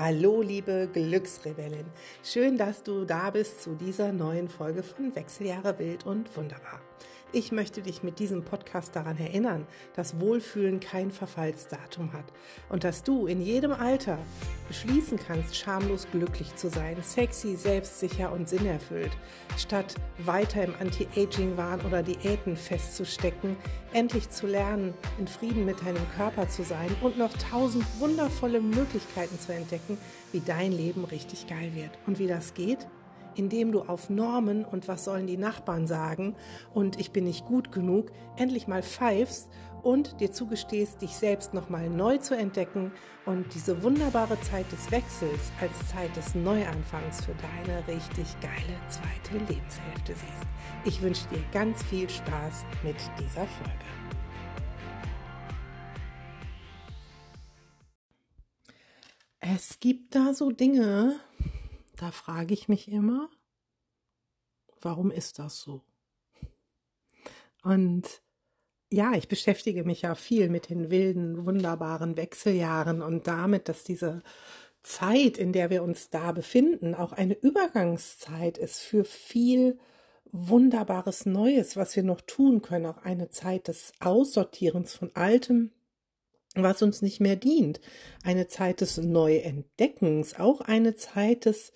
Hallo, liebe Glücksrebellin. Schön, dass du da bist zu dieser neuen Folge von Wechseljahre wild und wunderbar. Ich möchte dich mit diesem Podcast daran erinnern, dass Wohlfühlen kein Verfallsdatum hat und dass du in jedem Alter beschließen kannst, schamlos glücklich zu sein, sexy, selbstsicher und sinnerfüllt, statt weiter im Anti-Aging-Wahn oder Diäten festzustecken, endlich zu lernen, in Frieden mit deinem Körper zu sein und noch tausend wundervolle Möglichkeiten zu entdecken, wie dein Leben richtig geil wird. Und wie das geht? Indem du auf Normen und was sollen die Nachbarn sagen und ich bin nicht gut genug, endlich mal pfeifst und dir zugestehst, dich selbst nochmal neu zu entdecken und diese wunderbare Zeit des Wechsels als Zeit des Neuanfangs für deine richtig geile zweite Lebenshälfte siehst. Ich wünsche dir ganz viel Spaß mit dieser Folge. Es gibt da so Dinge, da frage ich mich immer, warum ist das so? Und ja, ich beschäftige mich ja viel mit den wilden, wunderbaren Wechseljahren und damit, dass diese Zeit, in der wir uns da befinden, auch eine Übergangszeit ist für viel Wunderbares Neues, was wir noch tun können, auch eine Zeit des Aussortierens von Altem, was uns nicht mehr dient, eine Zeit des Neuentdeckens, auch eine Zeit des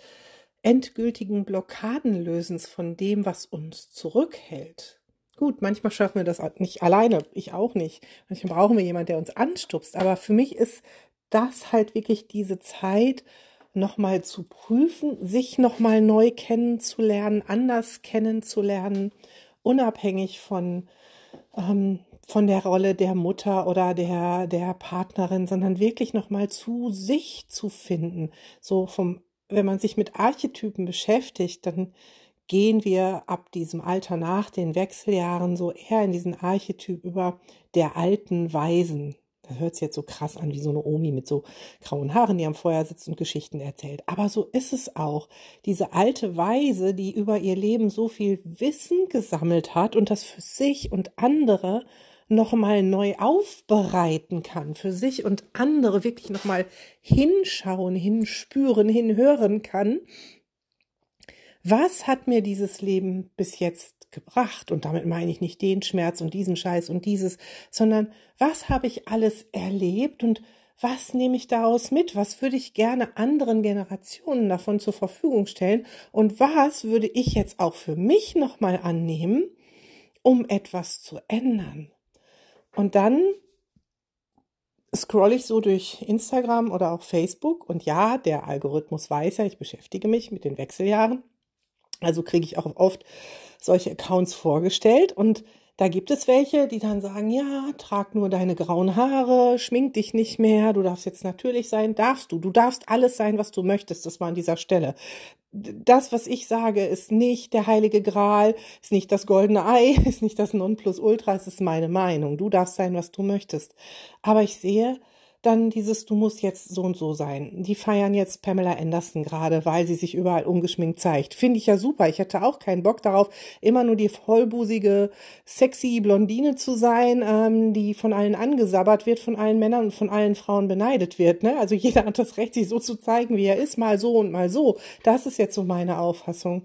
endgültigen Blockadenlösens von dem, was uns zurückhält. Gut, manchmal schaffen wir das nicht alleine, ich auch nicht. Manchmal brauchen wir jemanden, der uns anstupst. Aber für mich ist das halt wirklich diese Zeit, nochmal zu prüfen, sich nochmal neu kennenzulernen, anders kennenzulernen, unabhängig von, ähm, von der Rolle der Mutter oder der, der Partnerin, sondern wirklich nochmal zu sich zu finden. So vom wenn man sich mit Archetypen beschäftigt, dann gehen wir ab diesem Alter nach den Wechseljahren so eher in diesen Archetyp über der alten Weisen. Das hört sich jetzt so krass an wie so eine Omi mit so grauen Haaren, die am Feuer sitzt und Geschichten erzählt. Aber so ist es auch. Diese alte Weise, die über ihr Leben so viel Wissen gesammelt hat und das für sich und andere nochmal neu aufbereiten kann, für sich und andere wirklich nochmal hinschauen, hinspüren, hinhören kann. Was hat mir dieses Leben bis jetzt gebracht? Und damit meine ich nicht den Schmerz und diesen Scheiß und dieses, sondern was habe ich alles erlebt und was nehme ich daraus mit? Was würde ich gerne anderen Generationen davon zur Verfügung stellen? Und was würde ich jetzt auch für mich nochmal annehmen, um etwas zu ändern? Und dann scroll ich so durch Instagram oder auch Facebook und ja, der Algorithmus weiß ja, ich beschäftige mich mit den Wechseljahren. Also kriege ich auch oft solche Accounts vorgestellt und da gibt es welche, die dann sagen, ja, trag nur deine grauen Haare, schmink dich nicht mehr, du darfst jetzt natürlich sein, darfst du, du darfst alles sein, was du möchtest, das war an dieser Stelle das, was ich sage, ist nicht der heilige Gral, ist nicht das goldene Ei, ist nicht das Nonplusultra, es ist meine Meinung. Du darfst sein, was du möchtest. Aber ich sehe, dann dieses Du musst jetzt so und so sein. Die feiern jetzt Pamela Anderson gerade, weil sie sich überall ungeschminkt zeigt. Finde ich ja super. Ich hätte auch keinen Bock darauf, immer nur die vollbusige, sexy Blondine zu sein, ähm, die von allen angesabbert wird, von allen Männern und von allen Frauen beneidet wird. Ne? Also jeder hat das Recht, sich so zu zeigen, wie er ist, mal so und mal so. Das ist jetzt so meine Auffassung.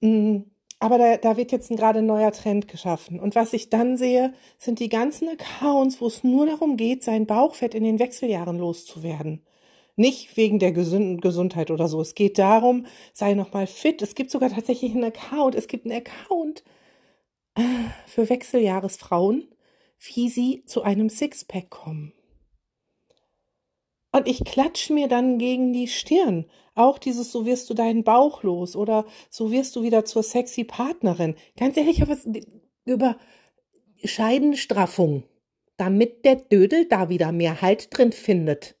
Mhm aber da, da wird jetzt gerade ein neuer Trend geschaffen. Und was ich dann sehe, sind die ganzen Accounts, wo es nur darum geht, sein Bauchfett in den Wechseljahren loszuwerden. Nicht wegen der gesunden Gesundheit oder so. Es geht darum, sei nochmal fit. Es gibt sogar tatsächlich einen Account. Es gibt einen Account äh, für Wechseljahresfrauen, wie sie zu einem Sixpack kommen. Und ich klatsche mir dann gegen die Stirn. Auch dieses, so wirst du deinen Bauch los oder so wirst du wieder zur sexy Partnerin. Ganz ehrlich, was über Scheidenstraffung, damit der Dödel da wieder mehr Halt drin findet.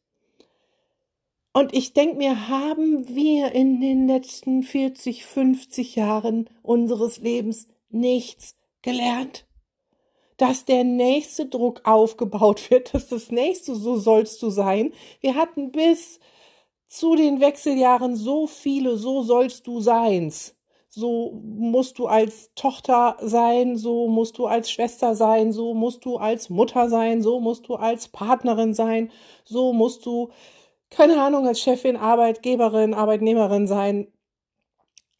Und ich denke mir, haben wir in den letzten 40, 50 Jahren unseres Lebens nichts gelernt? Dass der nächste Druck aufgebaut wird, dass das nächste so sollst du sein. Wir hatten bis zu den Wechseljahren so viele, so sollst du seins. So musst du als Tochter sein, so musst du als Schwester sein, so musst du als Mutter sein, so musst du als Partnerin sein, so musst du keine Ahnung, als Chefin, Arbeitgeberin, Arbeitnehmerin sein,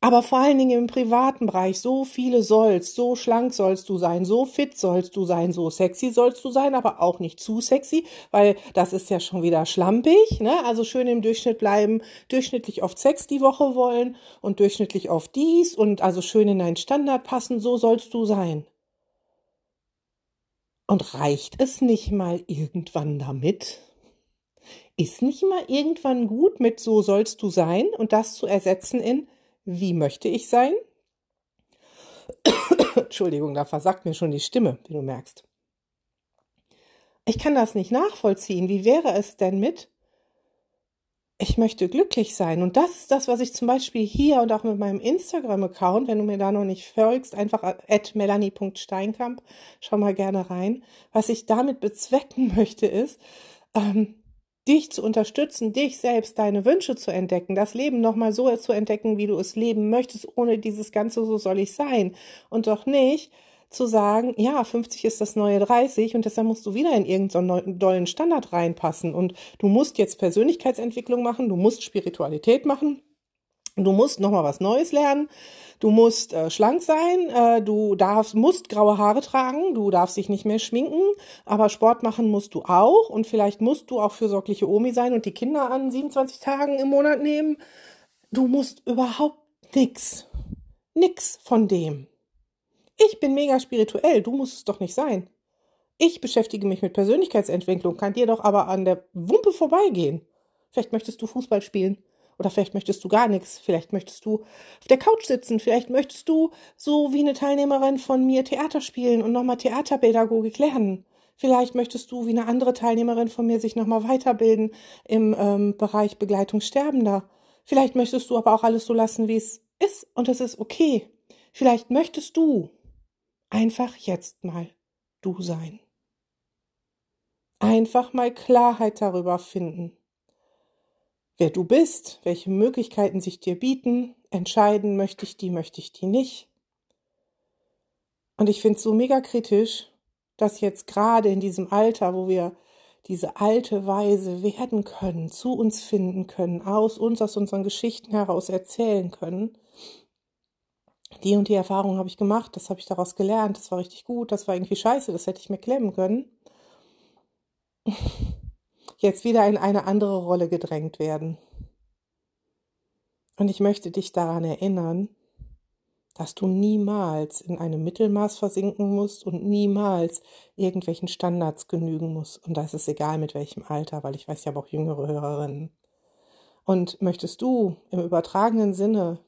aber vor allen Dingen im privaten Bereich, so viele sollst, so schlank sollst du sein, so fit sollst du sein, so sexy sollst du sein, aber auch nicht zu sexy, weil das ist ja schon wieder schlampig, ne? Also schön im Durchschnitt bleiben, durchschnittlich oft Sex die Woche wollen und durchschnittlich oft dies und also schön in deinen Standard passen, so sollst du sein. Und reicht es nicht mal irgendwann damit? Ist nicht mal irgendwann gut mit so sollst du sein und das zu ersetzen in wie möchte ich sein? Entschuldigung, da versagt mir schon die Stimme, wie du merkst. Ich kann das nicht nachvollziehen. Wie wäre es denn mit? Ich möchte glücklich sein. Und das ist das, was ich zum Beispiel hier und auch mit meinem Instagram-Account, wenn du mir da noch nicht folgst, einfach at melanie.steinkamp, schau mal gerne rein. Was ich damit bezwecken möchte, ist, ähm, dich zu unterstützen, dich selbst, deine Wünsche zu entdecken, das Leben nochmal so zu entdecken, wie du es leben möchtest, ohne dieses Ganze, so soll ich sein. Und doch nicht zu sagen, ja, 50 ist das neue 30 und deshalb musst du wieder in irgendeinen dollen Standard reinpassen und du musst jetzt Persönlichkeitsentwicklung machen, du musst Spiritualität machen, du musst nochmal was Neues lernen, Du musst äh, schlank sein, äh, du darfst, musst graue Haare tragen, du darfst dich nicht mehr schminken, aber Sport machen musst du auch und vielleicht musst du auch fürsorgliche Omi sein und die Kinder an 27 Tagen im Monat nehmen. Du musst überhaupt nix. Nix von dem. Ich bin mega spirituell, du musst es doch nicht sein. Ich beschäftige mich mit Persönlichkeitsentwicklung, kann dir doch aber an der Wumpe vorbeigehen. Vielleicht möchtest du Fußball spielen. Oder vielleicht möchtest du gar nichts. Vielleicht möchtest du auf der Couch sitzen. Vielleicht möchtest du so wie eine Teilnehmerin von mir Theater spielen und nochmal Theaterpädagogik lernen. Vielleicht möchtest du wie eine andere Teilnehmerin von mir sich nochmal weiterbilden im ähm, Bereich Begleitung Sterbender. Vielleicht möchtest du aber auch alles so lassen, wie es ist und es ist okay. Vielleicht möchtest du einfach jetzt mal du sein. Einfach mal Klarheit darüber finden wer du bist, welche Möglichkeiten sich dir bieten, entscheiden, möchte ich die, möchte ich die nicht. Und ich finde es so mega kritisch, dass jetzt gerade in diesem Alter, wo wir diese alte Weise werden können, zu uns finden können, aus uns, aus unseren Geschichten heraus erzählen können. Die und die Erfahrung habe ich gemacht, das habe ich daraus gelernt, das war richtig gut, das war irgendwie scheiße, das hätte ich mir klemmen können jetzt wieder in eine andere Rolle gedrängt werden. Und ich möchte dich daran erinnern, dass du niemals in einem Mittelmaß versinken musst und niemals irgendwelchen Standards genügen musst. Und da ist egal mit welchem Alter, weil ich weiß ja auch jüngere Hörerinnen. Und möchtest du im übertragenen Sinne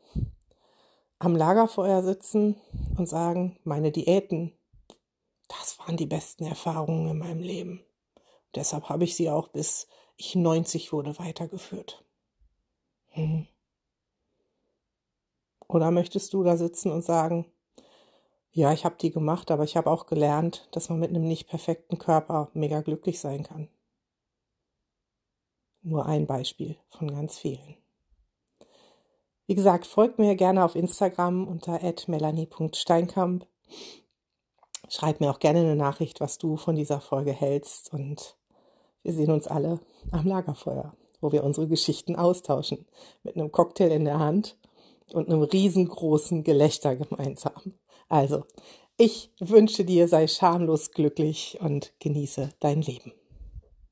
am Lagerfeuer sitzen und sagen, meine Diäten, das waren die besten Erfahrungen in meinem Leben. Deshalb habe ich sie auch bis ich 90 wurde weitergeführt. Hm. Oder möchtest du da sitzen und sagen, ja, ich habe die gemacht, aber ich habe auch gelernt, dass man mit einem nicht perfekten Körper mega glücklich sein kann. Nur ein Beispiel von ganz vielen. Wie gesagt, folgt mir gerne auf Instagram unter melanie.steinkamp. Schreib mir auch gerne eine Nachricht, was du von dieser Folge hältst und wir sehen uns alle am Lagerfeuer, wo wir unsere Geschichten austauschen, mit einem Cocktail in der Hand und einem riesengroßen Gelächter gemeinsam. Also, ich wünsche dir, sei schamlos glücklich und genieße dein Leben.